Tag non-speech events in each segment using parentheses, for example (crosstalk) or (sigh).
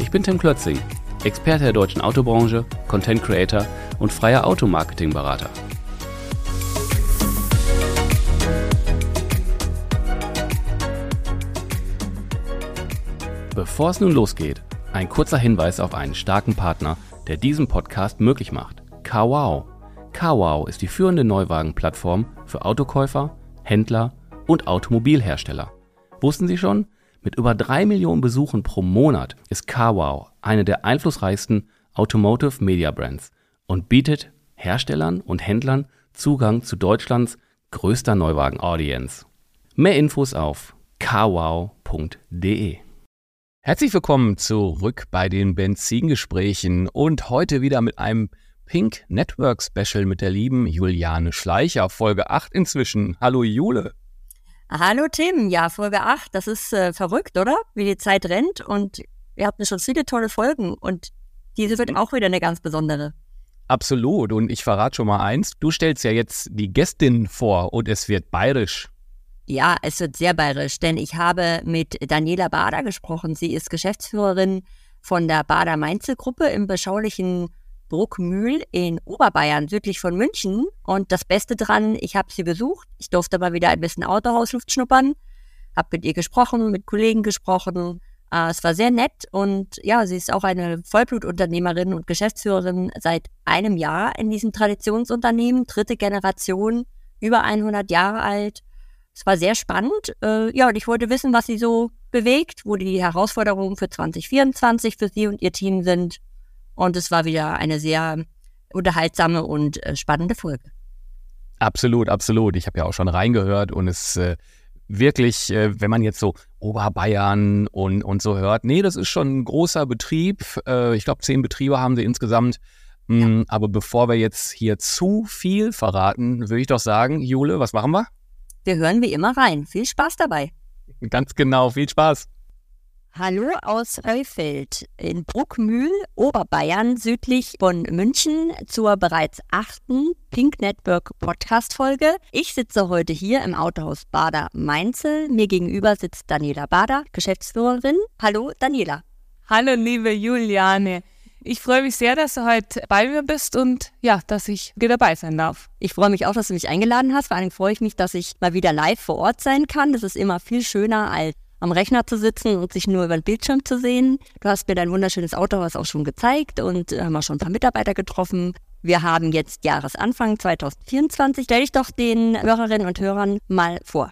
Ich bin Tim Klötzing, Experte der deutschen Autobranche, Content Creator und freier Automarketing-Berater. Bevor es nun losgeht, ein kurzer Hinweis auf einen starken Partner, der diesen Podcast möglich macht. Kawau. Kawau ist die führende Neuwagenplattform für Autokäufer, Händler und Automobilhersteller. Wussten Sie schon? Mit über drei Millionen Besuchen pro Monat ist Kawau eine der einflussreichsten Automotive Media Brands und bietet Herstellern und Händlern Zugang zu Deutschlands größter Neuwagen-Audience. Mehr Infos auf kawau.de. Herzlich willkommen zurück bei den Benzingesprächen und heute wieder mit einem Pink Network Special mit der lieben Juliane Schleicher, Folge 8 inzwischen. Hallo Jule. Hallo Tim, ja, Folge 8, das ist äh, verrückt, oder? Wie die Zeit rennt und ihr habt schon viele tolle Folgen und diese wird auch wieder eine ganz besondere. Absolut und ich verrate schon mal eins, du stellst ja jetzt die Gästin vor und es wird bayerisch. Ja, es wird sehr bayerisch, denn ich habe mit Daniela Bader gesprochen. Sie ist Geschäftsführerin von der Bader Mainzel Gruppe im beschaulichen Bruckmühl in Oberbayern, südlich von München. Und das Beste dran, ich habe sie besucht. Ich durfte mal wieder ein bisschen Autohausluft schnuppern, habe mit ihr gesprochen, mit Kollegen gesprochen. Äh, es war sehr nett und ja, sie ist auch eine Vollblutunternehmerin und Geschäftsführerin seit einem Jahr in diesem Traditionsunternehmen, dritte Generation, über 100 Jahre alt es war sehr spannend. Äh, ja, und ich wollte wissen, was sie so bewegt, wo die Herausforderungen für 2024 für sie und ihr Team sind. Und es war wieder eine sehr unterhaltsame und äh, spannende Folge. Absolut, absolut. Ich habe ja auch schon reingehört und es äh, wirklich, äh, wenn man jetzt so Oberbayern und, und so hört, nee, das ist schon ein großer Betrieb. Äh, ich glaube, zehn Betriebe haben sie insgesamt. Ja. Mm, aber bevor wir jetzt hier zu viel verraten, würde ich doch sagen, Jule, was machen wir? Wir hören wie immer rein. Viel Spaß dabei. Ganz genau, viel Spaß. Hallo aus Heufeld in Bruckmühl, Oberbayern, südlich von München, zur bereits achten Pink Network Podcast-Folge. Ich sitze heute hier im Autohaus Bader Mainzel. Mir gegenüber sitzt Daniela Bader, Geschäftsführerin. Hallo, Daniela. Hallo, liebe Juliane. Ich freue mich sehr, dass du heute bei mir bist und ja, dass ich dir dabei sein darf. Ich freue mich auch, dass du mich eingeladen hast. Vor allem freue ich mich, dass ich mal wieder live vor Ort sein kann. Das ist immer viel schöner, als am Rechner zu sitzen und sich nur über den Bildschirm zu sehen. Du hast mir dein wunderschönes Autohaus auch schon gezeigt und haben auch schon ein paar Mitarbeiter getroffen. Wir haben jetzt Jahresanfang 2024. Stell dich doch den Hörerinnen und Hörern mal vor.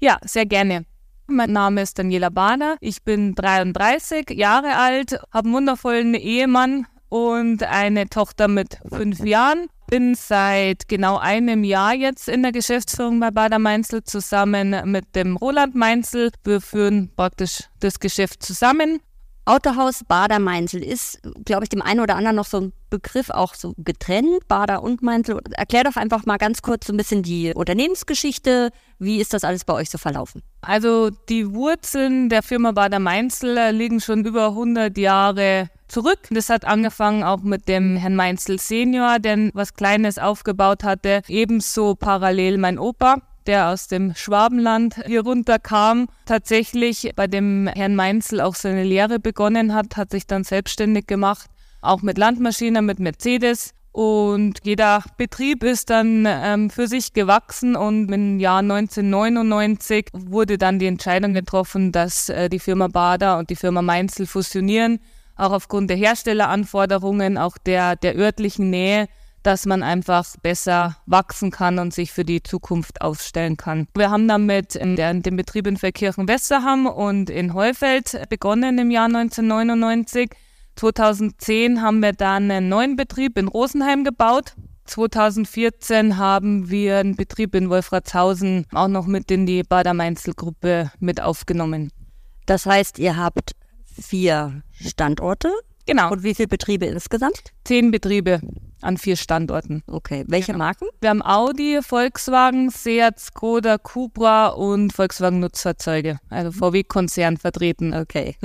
Ja, sehr gerne. Mein Name ist Daniela Bahner. Ich bin 33 Jahre alt, habe einen wundervollen Ehemann und eine Tochter mit fünf Jahren. Bin seit genau einem Jahr jetzt in der Geschäftsführung bei Bader Mainzel zusammen mit dem Roland Mainzel. Wir führen praktisch das Geschäft zusammen Autohaus Bader Mainzel ist, glaube ich, dem einen oder anderen noch so ein Begriff auch so getrennt, Bader und Mainzel. Erklär doch einfach mal ganz kurz so ein bisschen die Unternehmensgeschichte. Wie ist das alles bei euch so verlaufen? Also die Wurzeln der Firma Bader Mainzel liegen schon über 100 Jahre zurück. Das hat angefangen auch mit dem Herrn Mainzel Senior, der was Kleines aufgebaut hatte. Ebenso parallel mein Opa der aus dem Schwabenland hier runterkam, tatsächlich bei dem Herrn Mainzel auch seine Lehre begonnen hat, hat sich dann selbstständig gemacht, auch mit Landmaschinen, mit Mercedes. Und jeder Betrieb ist dann ähm, für sich gewachsen und im Jahr 1999 wurde dann die Entscheidung getroffen, dass äh, die Firma Bader und die Firma Mainzel fusionieren, auch aufgrund der Herstelleranforderungen, auch der, der örtlichen Nähe dass man einfach besser wachsen kann und sich für die Zukunft aufstellen kann. Wir haben damit in, der, in dem Betrieb in Verkirchen-Westerham und in Heufeld begonnen im Jahr 1999. 2010 haben wir dann einen neuen Betrieb in Rosenheim gebaut. 2014 haben wir einen Betrieb in Wolfratshausen auch noch mit in die Bader-Mainzel-Gruppe mit aufgenommen. Das heißt, ihr habt vier Standorte Genau. Und wie viele Betriebe insgesamt? Zehn Betriebe an vier Standorten. Okay. Welche Genau. Marken? Wir haben Audi, Volkswagen, Seat, Skoda, Cupra und Volkswagen Nutzfahrzeuge, also VW-Konzern vertreten. Okay.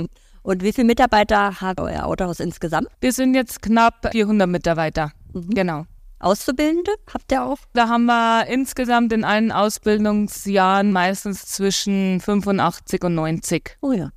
Und wie viele Mitarbeiter hat euer Autohaus insgesamt? Wir sind jetzt knapp 400 Mitarbeiter. Mhm. Genau. Auszubildende habt ihr auch? Da haben wir insgesamt in allen Ausbildungsjahren meistens zwischen 85 und 90. Oh ja.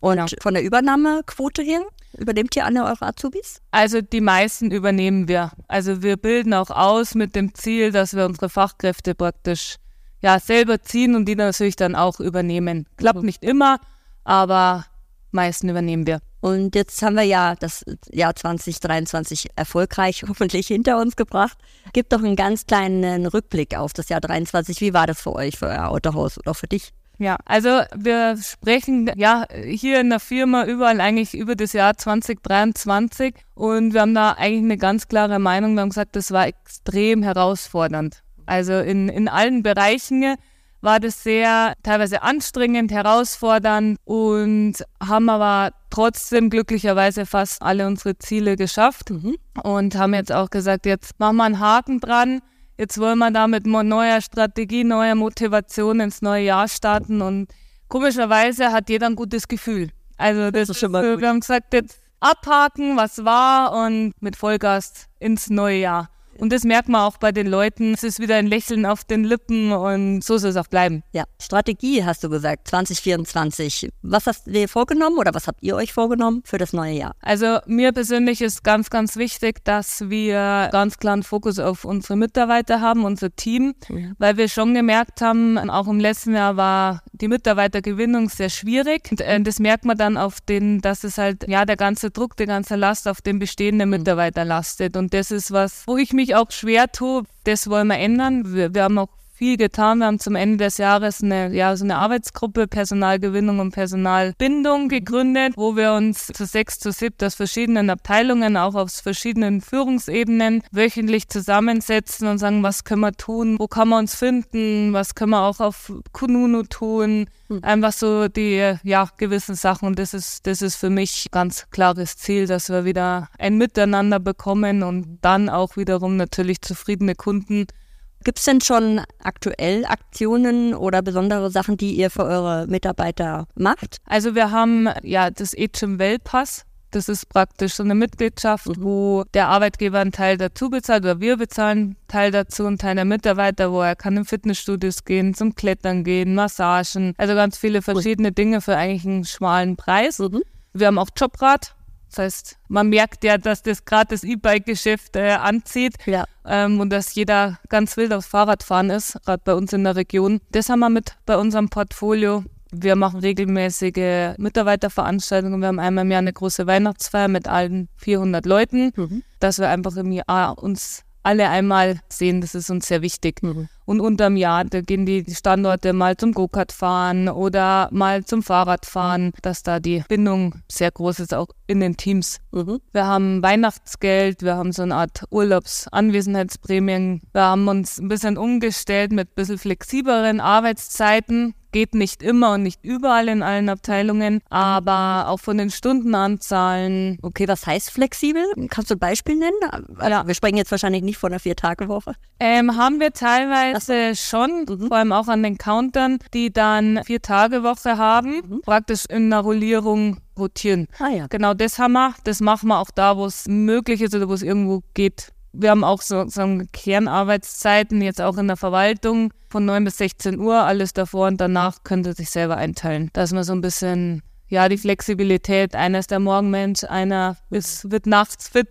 Und Genau. von der Übernahmequote her? Übernehmt ihr alle eure Azubis? Also die meisten übernehmen wir. Also wir bilden auch aus mit dem Ziel, dass wir unsere Fachkräfte praktisch ja selber ziehen und die natürlich dann auch übernehmen. Klappt Mhm. nicht immer, aber meisten übernehmen wir. Und jetzt haben wir ja das Jahr 2023 erfolgreich (laughs) hoffentlich hinter uns gebracht. Gibt doch einen ganz kleinen Rückblick auf das Jahr 23. Wie war das für euch, für euer Autohaus oder auch für dich? Ja, also wir sprechen ja hier in der Firma überall eigentlich über das Jahr 2023 und wir haben da eigentlich eine ganz klare Meinung. Wir haben gesagt, das war extrem herausfordernd. Also in, in allen Bereichen war das sehr teilweise anstrengend, herausfordernd und haben aber trotzdem glücklicherweise fast alle unsere Ziele geschafft und haben jetzt auch gesagt, jetzt machen wir einen Haken dran. Jetzt wollen wir da mit neuer Strategie, neuer Motivation ins neue Jahr starten und komischerweise hat jeder ein gutes Gefühl. Also das, ist ist schon mal so, gut. wir haben gesagt, jetzt abhaken, was war und mit Vollgas ins neue Jahr. Und das merkt man auch bei den Leuten. Es ist wieder ein Lächeln auf den Lippen und so soll es auch bleiben. Ja, Strategie hast du gesagt, 2024. Was hast du dir vorgenommen oder was habt ihr euch vorgenommen für das neue Jahr? Also mir persönlich ist ganz, ganz wichtig, dass wir ganz klaren Fokus auf unsere Mitarbeiter haben, unser Team, Ja. weil wir schon gemerkt haben, auch im letzten Jahr war die Mitarbeitergewinnung sehr schwierig. Und, äh, das merkt man dann auf den, dass es halt, ja, der ganze Druck, die ganze Last auf den bestehenden Mitarbeiter lastet. Und das ist was, wo ich mich auch schwer tue. Das wollen wir ändern. Wir, wir haben auch viel getan. Wir haben zum Ende des Jahres eine, ja, so eine Arbeitsgruppe Personalgewinnung und Personalbindung gegründet, wo wir uns zu sechs, zu sieben aus verschiedenen Abteilungen, auch aus verschiedenen Führungsebenen wöchentlich zusammensetzen und sagen, was können wir tun, wo kann man uns finden, was können wir auch auf Kununu tun, einfach so die, ja, gewissen Sachen. Und das ist, das ist für mich ganz klares Ziel, dass wir wieder ein Miteinander bekommen und dann auch wiederum natürlich zufriedene Kunden Gibt es denn schon aktuell Aktionen oder besondere Sachen, die ihr für eure Mitarbeiter macht? Also wir haben ja das E-Gym Wellpass. Das ist praktisch so eine Mitgliedschaft, wo der Arbeitgeber einen Teil dazu bezahlt oder wir bezahlen einen Teil dazu, einen Teil der Mitarbeiter, wo er kann in Fitnessstudios gehen, zum Klettern gehen, Massagen, also ganz viele verschiedene Dinge für eigentlich einen schmalen Preis. Wir haben auch Jobrad. Das heißt, man merkt ja, dass das gerade das E-Bike-Geschäft äh, anzieht Ja. ähm, und dass jeder ganz wild aufs Fahrradfahren ist, gerade bei uns in der Region. Das haben wir mit bei unserem Portfolio. Wir machen regelmäßige Mitarbeiterveranstaltungen. Wir haben einmal im Jahr eine große Weihnachtsfeier mit allen 400 Leuten, dass wir einfach im Jahr uns alle einmal sehen. Das ist uns sehr wichtig. Und unterm Jahr, da gehen die Standorte mal zum Go-Kart fahren oder mal zum Fahrradfahren, dass da die Bindung sehr groß ist, auch in den Teams. Wir haben Weihnachtsgeld, wir haben so eine Art Urlaubsanwesenheitsprämien. Wir haben uns ein bisschen umgestellt mit ein bisschen flexibleren Arbeitszeiten. Geht nicht immer und nicht überall in allen Abteilungen, aber auch von den Stundenanzahlen. Okay, was heißt flexibel? Kannst du ein Beispiel nennen? Also, Ja. Wir sprechen jetzt wahrscheinlich nicht von einer Vier-Tage-Woche. Ähm, haben wir teilweise schon, vor allem auch an den Countern, die dann vier Tage Woche haben, praktisch in einer Rollierung rotieren. Ah ja. Genau das haben wir. Das machen wir auch da, wo es möglich ist oder wo es irgendwo geht. Wir haben auch so, so Kernarbeitszeiten, jetzt auch in der Verwaltung, von 9 bis 16 Uhr. Alles davor und danach könnte sich selber einteilen. Dass man so ein bisschen, ja, die Flexibilität, einer ist der Morgenmensch, einer ist, wird nachts fit,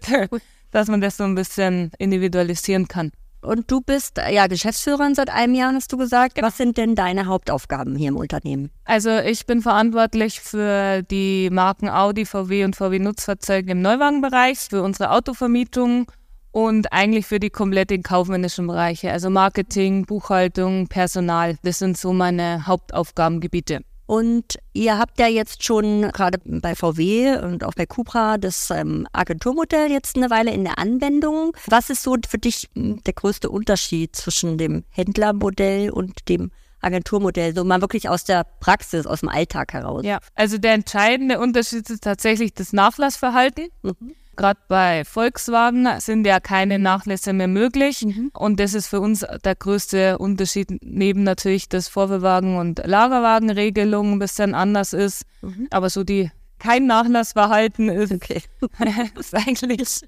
dass man das so ein bisschen individualisieren kann. Und du bist ja Geschäftsführerin seit einem Jahr, hast du gesagt. Was sind denn deine Hauptaufgaben hier im Unternehmen? Also ich bin verantwortlich für die Marken Audi, VW und VW Nutzfahrzeuge im Neuwagenbereich, für unsere Autovermietung und eigentlich für die kompletten kaufmännischen Bereiche, also Marketing, Buchhaltung, Personal. Das sind so meine Hauptaufgabengebiete. Und ihr habt ja jetzt schon gerade bei VW und auch bei Cupra das ähm, Agenturmodell jetzt eine Weile in der Anwendung. Was ist so für dich m, der größte Unterschied zwischen dem Händlermodell und dem Agenturmodell, so mal wirklich aus der Praxis, aus dem Alltag heraus. Ja, also der entscheidende Unterschied ist tatsächlich das Nachlassverhalten. Mhm. Gerade bei Volkswagen sind ja keine Nachlässe mehr möglich. Mhm. Und das ist für uns der größte Unterschied, neben natürlich, dass Vorführwagen- und Lagerwagenregelung ein bisschen anders ist. Mhm. Aber so die kein Nachlassverhalten ist, okay. (laughs) ist eigentlich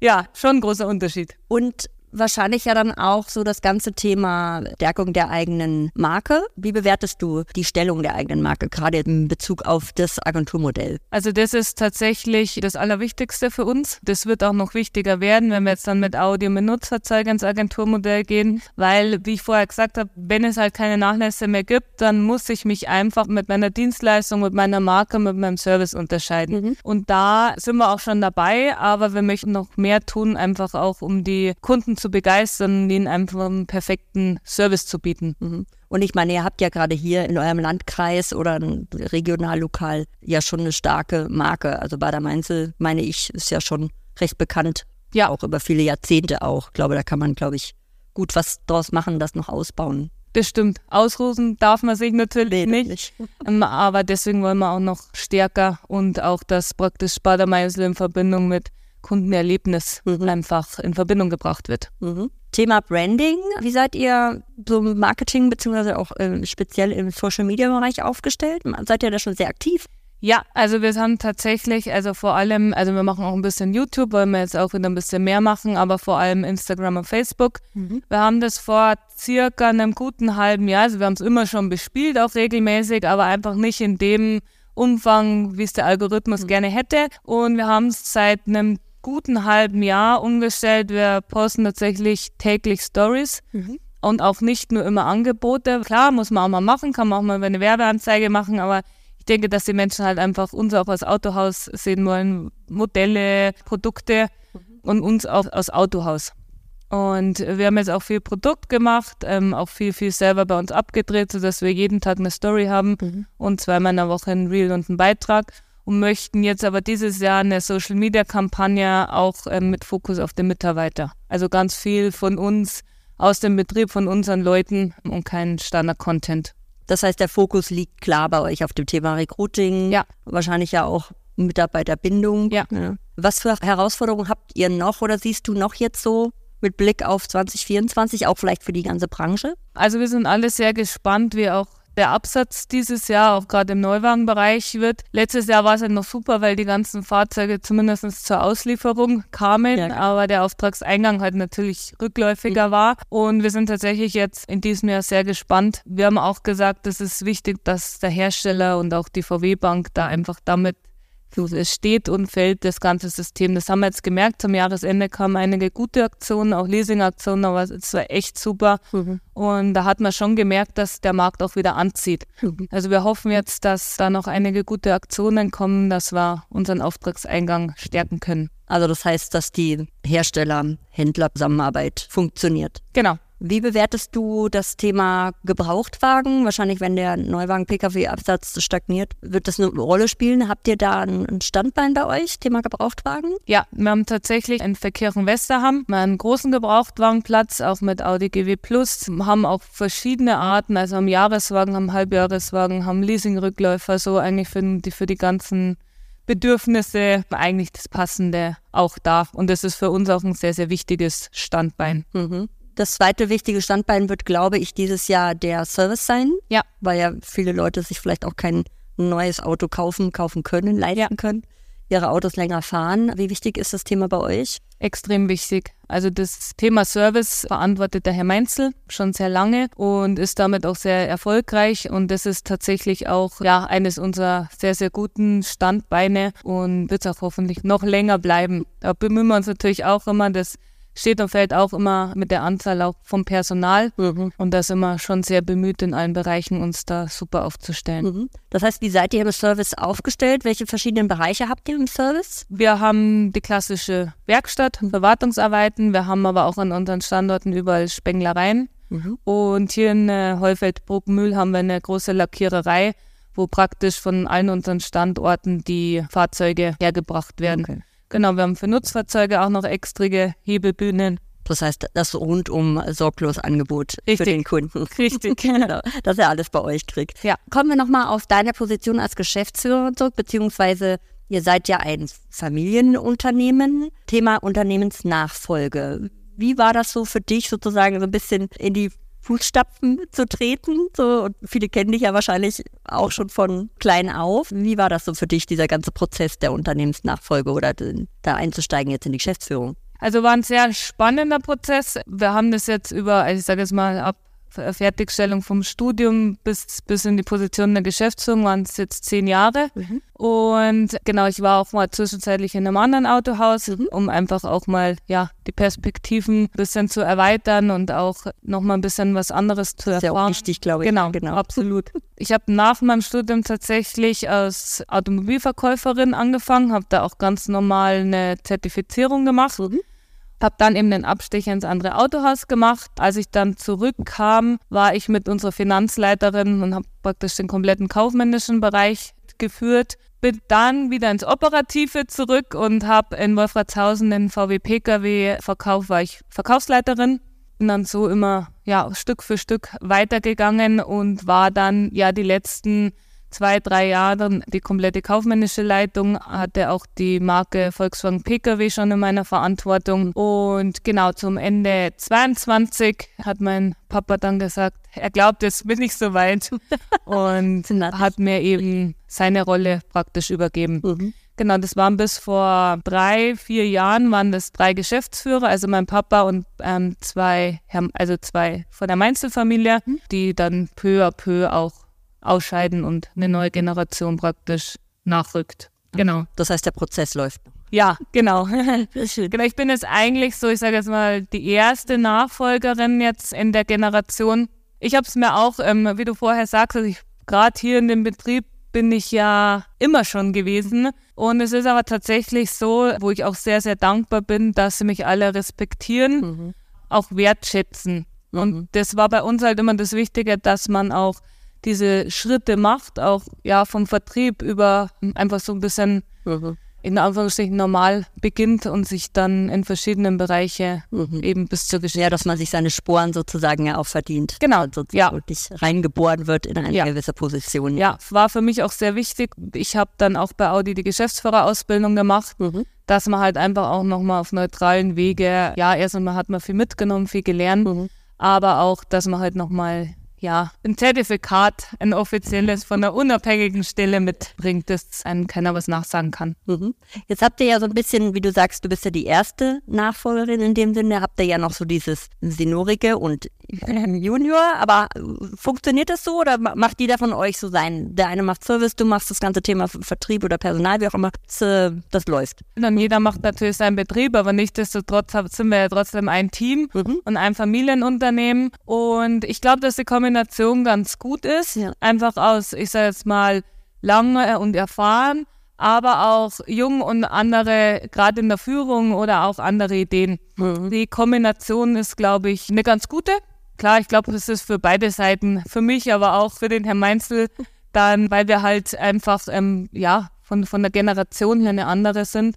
ja schon ein großer Unterschied. Und wahrscheinlich ja dann auch so das ganze Thema Stärkung der eigenen Marke. Wie bewertest du die Stellung der eigenen Marke, gerade in Bezug auf das Agenturmodell? Also das ist tatsächlich das Allerwichtigste für uns. Das wird auch noch wichtiger werden, wenn wir jetzt dann mit Audio mit Nutzfahrzeugen ins Agenturmodell gehen, weil, wie ich vorher gesagt habe, wenn es halt keine Nachlässe mehr gibt, dann muss ich mich einfach mit meiner Dienstleistung, mit meiner Marke, mit meinem Service unterscheiden. Mhm. Und da sind wir auch schon dabei, aber wir möchten noch mehr tun, einfach auch um die Kunden zu begeistern, ihnen einfach einen perfekten Service zu bieten. Mhm. Und ich meine, ihr habt ja gerade hier in eurem Landkreis oder regional, lokal ja schon eine starke Marke. Also Bader Mainzel, meine ich, ist ja schon recht bekannt. Ja. Auch über viele Jahrzehnte auch. Ich glaube, da kann man, glaube ich, gut was draus machen, das noch ausbauen. Das stimmt. Ausruhen darf man sich natürlich nee, nicht. nicht. (laughs) Ähm, aber deswegen wollen wir auch noch stärker und auch das praktisch Bader Mainzel in Verbindung mit Kundenerlebnis mhm. einfach in Verbindung gebracht wird. Mhm. Thema Branding. Wie seid ihr so im Marketing beziehungsweise auch äh, speziell im Social Media Bereich aufgestellt? Seid ihr da schon sehr aktiv? Ja, also wir haben tatsächlich, also vor allem, also wir machen auch ein bisschen YouTube, wollen wir jetzt auch wieder ein bisschen mehr machen, aber vor allem Instagram und Facebook. Mhm. Wir haben das vor circa einem guten halben Jahr, also wir haben es immer schon bespielt, auch regelmäßig, aber einfach nicht in dem Umfang, wie es der Algorithmus mhm. gerne hätte. Und wir haben es seit einem guten halben Jahr umgestellt. Wir posten tatsächlich täglich Stories. Mhm. Und auch nicht nur immer Angebote. Klar, muss man auch mal machen, kann man auch mal eine Werbeanzeige machen, aber ich denke, dass die Menschen halt einfach uns auch als Autohaus sehen wollen, Modelle, Produkte mhm. und uns auch als Autohaus. Und wir haben jetzt auch viel Produkt gemacht, ähm, auch viel, viel selber bei uns abgedreht, sodass wir jeden Tag eine Story haben mhm. und zweimal in der Woche ein Reel und einen Beitrag und möchten jetzt aber dieses Jahr eine Social Media Kampagne auch ähm, mit Fokus auf den Mitarbeiter. Also ganz viel von uns aus dem Betrieb, von unseren Leuten und kein Standard-Content. Das heißt, der Fokus liegt klar bei euch auf dem Thema Recruiting. Ja. Wahrscheinlich ja auch Mitarbeiterbindung. Ja. ja. Was für Herausforderungen habt ihr noch oder siehst du noch jetzt so mit Blick auf 2024, auch vielleicht für die ganze Branche? Also wir sind alle sehr gespannt, wie auch der Absatz dieses Jahr auch gerade im Neuwagenbereich wird. Letztes Jahr war es halt noch super, weil die ganzen Fahrzeuge zumindest zur Auslieferung kamen, ja, aber der Auftragseingang halt natürlich rückläufiger mhm. war. Und wir sind tatsächlich jetzt in diesem Jahr sehr gespannt. Wir haben auch gesagt, es ist wichtig, dass der Hersteller und auch die VW-Bank da einfach damit es steht und fällt das ganze System. Das haben wir jetzt gemerkt. Zum Jahresende kamen einige gute Aktionen, auch Leasing-Aktionen, aber es war echt super. Mhm. Und da hat man schon gemerkt, dass der Markt auch wieder anzieht. Mhm. Also wir hoffen jetzt, dass da noch einige gute Aktionen kommen, dass wir unseren Auftragseingang stärken können. Also das heißt, dass die Hersteller-Händler-Zusammenarbeit funktioniert. Genau. Wie bewertest du das Thema Gebrauchtwagen? Wahrscheinlich, wenn der Neuwagen-Pkw-Absatz stagniert, wird das eine Rolle spielen. Habt ihr da ein Standbein bei euch, Thema Gebrauchtwagen? Ja, wir haben tatsächlich in Verkehren Westerham einen großen Gebrauchtwagenplatz, auch mit Audi GW Plus, haben auch verschiedene Arten, also haben Jahreswagen, haben Halbjahreswagen, haben Leasingrückläufer, so eigentlich für die, für die ganzen Bedürfnisse eigentlich das Passende auch da. Und das ist für uns auch ein sehr, sehr wichtiges Standbein. Mhm. Das zweite wichtige Standbein wird, glaube ich, dieses Jahr der Service sein. Ja. Weil ja viele Leute sich vielleicht auch kein neues Auto kaufen, kaufen können, leisten ja. können, ihre Autos länger fahren. Wie wichtig ist das Thema bei euch? Extrem wichtig. Also das Thema Service verantwortet der Herr Meinzel schon sehr lange und ist damit auch sehr erfolgreich. Und das ist tatsächlich auch ja eines unserer sehr, sehr guten Standbeine und wird auch hoffentlich noch länger bleiben. Da bemühen wir uns natürlich auch immer, dass steht und fällt auch immer mit der Anzahl auch vom Personal. Mhm. Und da sind wir schon sehr bemüht, in allen Bereichen uns da super aufzustellen. Mhm. Das heißt, wie seid ihr im Service aufgestellt? Welche verschiedenen Bereiche habt ihr im Service? Wir haben die klassische Werkstatt, Verwartungsarbeiten. Wir haben aber auch an unseren Standorten überall Spenglereien. Mhm. Und hier in äh, Heufeld-Bruckmühl haben wir eine große Lackiererei, wo praktisch von allen unseren Standorten die Fahrzeuge hergebracht werden. Okay. Genau, wir haben für Nutzfahrzeuge auch noch extra Hebelbühnen Das heißt, das rundum sorglos Angebot Richtig. für den Kunden. Richtig. (laughs) genau, dass er alles bei euch kriegt. Ja. Kommen wir nochmal auf deine Position als Geschäftsführer zurück, beziehungsweise ihr seid ja ein Familienunternehmen. Thema Unternehmensnachfolge. Wie war das so für dich, sozusagen so ein bisschen in die Fußstapfen zu treten? So, und viele kennen dich ja wahrscheinlich auch schon von klein auf. Wie war das so für dich, dieser ganze Prozess der Unternehmensnachfolge oder da einzusteigen jetzt in die Geschäftsführung? Also war ein sehr spannender Prozess. Wir haben das jetzt über, also ich sage jetzt mal, ab Fertigstellung vom Studium bis, bis in die Position der Geschäftsführung waren es jetzt zehn Jahre. Mhm. Und genau, ich war auch mal zwischenzeitlich in einem anderen Autohaus, Mhm. um einfach auch mal ja die Perspektiven ein bisschen zu erweitern und auch nochmal ein bisschen was anderes zu Das ist ja erfahren. auch wichtig, glaube ich. Genau, genau. absolut. Ich habe nach meinem Studium tatsächlich als Automobilverkäuferin angefangen, habe da auch ganz normal eine Zertifizierung gemacht. Mhm. Habe dann eben den Abstecher ins andere Autohaus gemacht. Als ich dann zurückkam, war ich mit unserer Finanzleiterin und habe praktisch den kompletten kaufmännischen Bereich geführt. Bin dann wieder ins Operative zurück und habe in Wolfratshausen den VW Pkw verkauft, war ich Verkaufsleiterin. Bin dann so immer ja Stück für Stück weitergegangen und war dann ja die letzten zwei, drei Jahre die komplette kaufmännische Leitung, hatte auch die Marke Volkswagen Pkw schon in meiner Verantwortung. Und genau zum Ende 22 hat mein Papa dann gesagt, er glaubt, jetzt bin ich soweit (laughs) und hat mir eben seine Rolle praktisch übergeben. Mhm. Genau, das waren bis vor drei, vier Jahren waren das drei Geschäftsführer, also mein Papa und ähm, zwei, also zwei von der Mainzel-Familie, die dann peu à peu auch ausscheiden und eine neue Generation praktisch nachrückt. Genau. Das heißt, der Prozess läuft. Ja, genau. (laughs) genau, ich bin jetzt eigentlich so, ich sage jetzt mal, die erste Nachfolgerin jetzt in der Generation. Ich habe es mir auch, ähm, wie du vorher sagst, also gerade hier in dem Betrieb bin ich ja immer schon gewesen. Und es ist aber tatsächlich so, wo ich auch sehr, sehr dankbar bin, dass sie mich alle respektieren, Mhm. auch wertschätzen. Und das war bei uns halt immer das Wichtige, dass man auch diese Schritte macht, auch ja vom Vertrieb über einfach so ein bisschen Mhm. in Anführungsstrichen normal beginnt und sich dann in verschiedenen Bereiche Mhm. eben bis zur Geschichte. Ja, dass man sich seine Sporen sozusagen ja auch verdient. Genau, Und sozusagen ja. wirklich reingeboren wird in eine Ja. gewisse Position. Ja, war für mich auch sehr wichtig. Ich habe dann auch bei Audi die Geschäftsführerausbildung gemacht, Mhm. dass man halt einfach auch nochmal auf neutralen Wege, ja, erst einmal hat man viel mitgenommen, viel gelernt, Mhm. aber auch, dass man halt nochmal, ja, ein Zertifikat, ein offizielles von einer unabhängigen Stelle mitbringt, dass einem keiner was nachsagen kann. Mhm. Jetzt habt ihr ja so ein bisschen, wie du sagst, du bist ja die erste Nachfolgerin in dem Sinne, habt ihr ja noch so dieses Seniorige und Junior, aber äh, funktioniert das so oder ma- macht jeder von euch so sein? Der eine macht Service, du machst das ganze Thema Ver- Vertrieb oder Personal, wie auch immer, das, äh, das läuft. Dann jeder macht natürlich seinen Betrieb, aber nichtsdestotrotz sind wir ja trotzdem ein Team Mhm. und ein Familienunternehmen. Und ich glaube, dass die Kombination ganz gut ist. Ja. Einfach aus, ich sage jetzt mal, lange und erfahren, aber auch jung und andere, gerade in der Führung oder auch andere Ideen. Die Kombination ist, glaube ich, eine ganz gute. Klar, ich glaube, es ist für beide Seiten, für mich, aber auch für den Herrn Meinzel, (laughs) dann, weil wir halt einfach, ähm, ja, von, von der Generation her eine andere sind.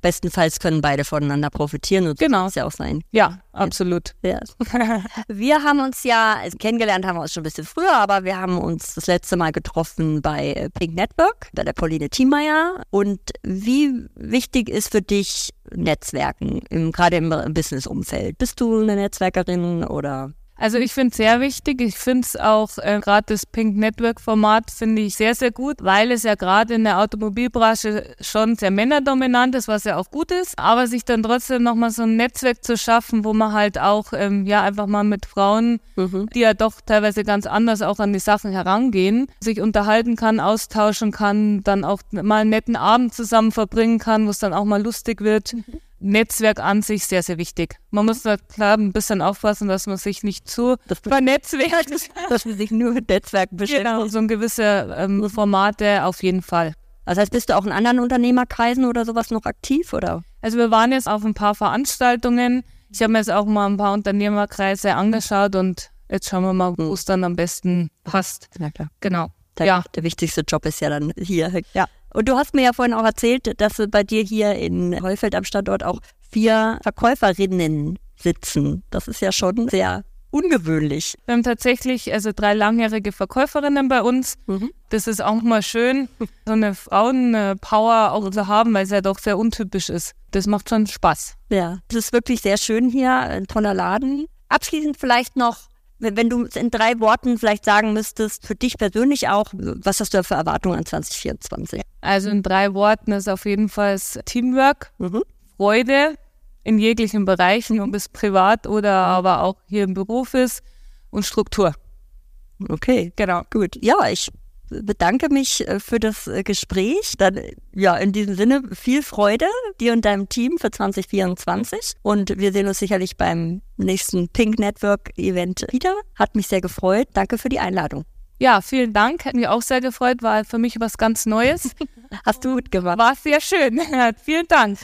Bestenfalls können beide voneinander profitieren und Genau. es ja auch sein. Ja, absolut. Ja. (laughs) Wir haben uns ja, also kennengelernt haben wir uns schon ein bisschen früher, aber wir haben uns das letzte Mal getroffen bei Pink Network, bei der Pauline Thiemeyer. Und wie wichtig ist für dich Netzwerken, im, gerade im Business-Umfeld? Bist du eine Netzwerkerin oder? Also ich finde es sehr wichtig. Ich finde es auch, äh, gerade das Pink Network Format finde ich sehr, sehr gut, weil es ja gerade in der Automobilbranche schon sehr männerdominant ist, was ja auch gut ist. Aber sich dann trotzdem nochmal so ein Netzwerk zu schaffen, wo man halt auch, ähm, ja, einfach mal mit Frauen, die ja doch teilweise ganz anders auch an die Sachen herangehen, sich unterhalten kann, austauschen kann, dann auch mal einen netten Abend zusammen verbringen kann, wo es dann auch mal lustig wird. Netzwerk an sich sehr, sehr wichtig. Man muss da klar ein bisschen aufpassen, dass man sich nicht zu Das vernetzwerkt. (laughs) dass wir sich nur mit Netzwerken beschäftigen. genau, so ein gewisse ähm, Formate auf jeden Fall. Das heißt, bist du auch in anderen Unternehmerkreisen oder sowas noch aktiv oder? Also wir waren jetzt auf ein paar Veranstaltungen. Ich habe mir jetzt auch mal ein paar Unternehmerkreise angeschaut und jetzt schauen wir mal, wo es dann am besten passt. Ja klar. Genau. Der, Ja. der wichtigste Job ist ja dann hier. Ja. Und du hast mir ja vorhin auch erzählt, dass bei dir hier in Heufeld am Standort auch vier Verkäuferinnen sitzen. Das ist ja schon sehr ungewöhnlich. Wir haben tatsächlich also drei langjährige Verkäuferinnen bei uns. Mhm. Das ist auch mal schön, so eine Frauenpower auch zu haben, weil es ja doch sehr untypisch ist. Das macht schon Spaß. Ja, das ist wirklich sehr schön hier, ein toller Laden. Abschließend vielleicht noch, wenn du in drei Worten vielleicht sagen müsstest, für dich persönlich auch, was hast du für Erwartungen an 2024? Also in drei Worten ist auf jeden Fall Teamwork, mhm. Freude in jeglichen Bereichen, ob es privat oder aber auch hier im Beruf ist und Struktur. Okay, genau. Gut. Ja, ich bedanke mich äh, für das äh, Gespräch. Dann, ja, in diesem Sinne viel Freude dir und deinem Team für 2024. Und wir sehen uns sicherlich beim nächsten Pink Network Event wieder. Hat mich sehr gefreut. Danke für die Einladung. Ja, vielen Dank. Hat mich auch sehr gefreut. War für mich was ganz Neues. (laughs) Hast du gut gemacht. War sehr schön. (laughs) vielen Dank.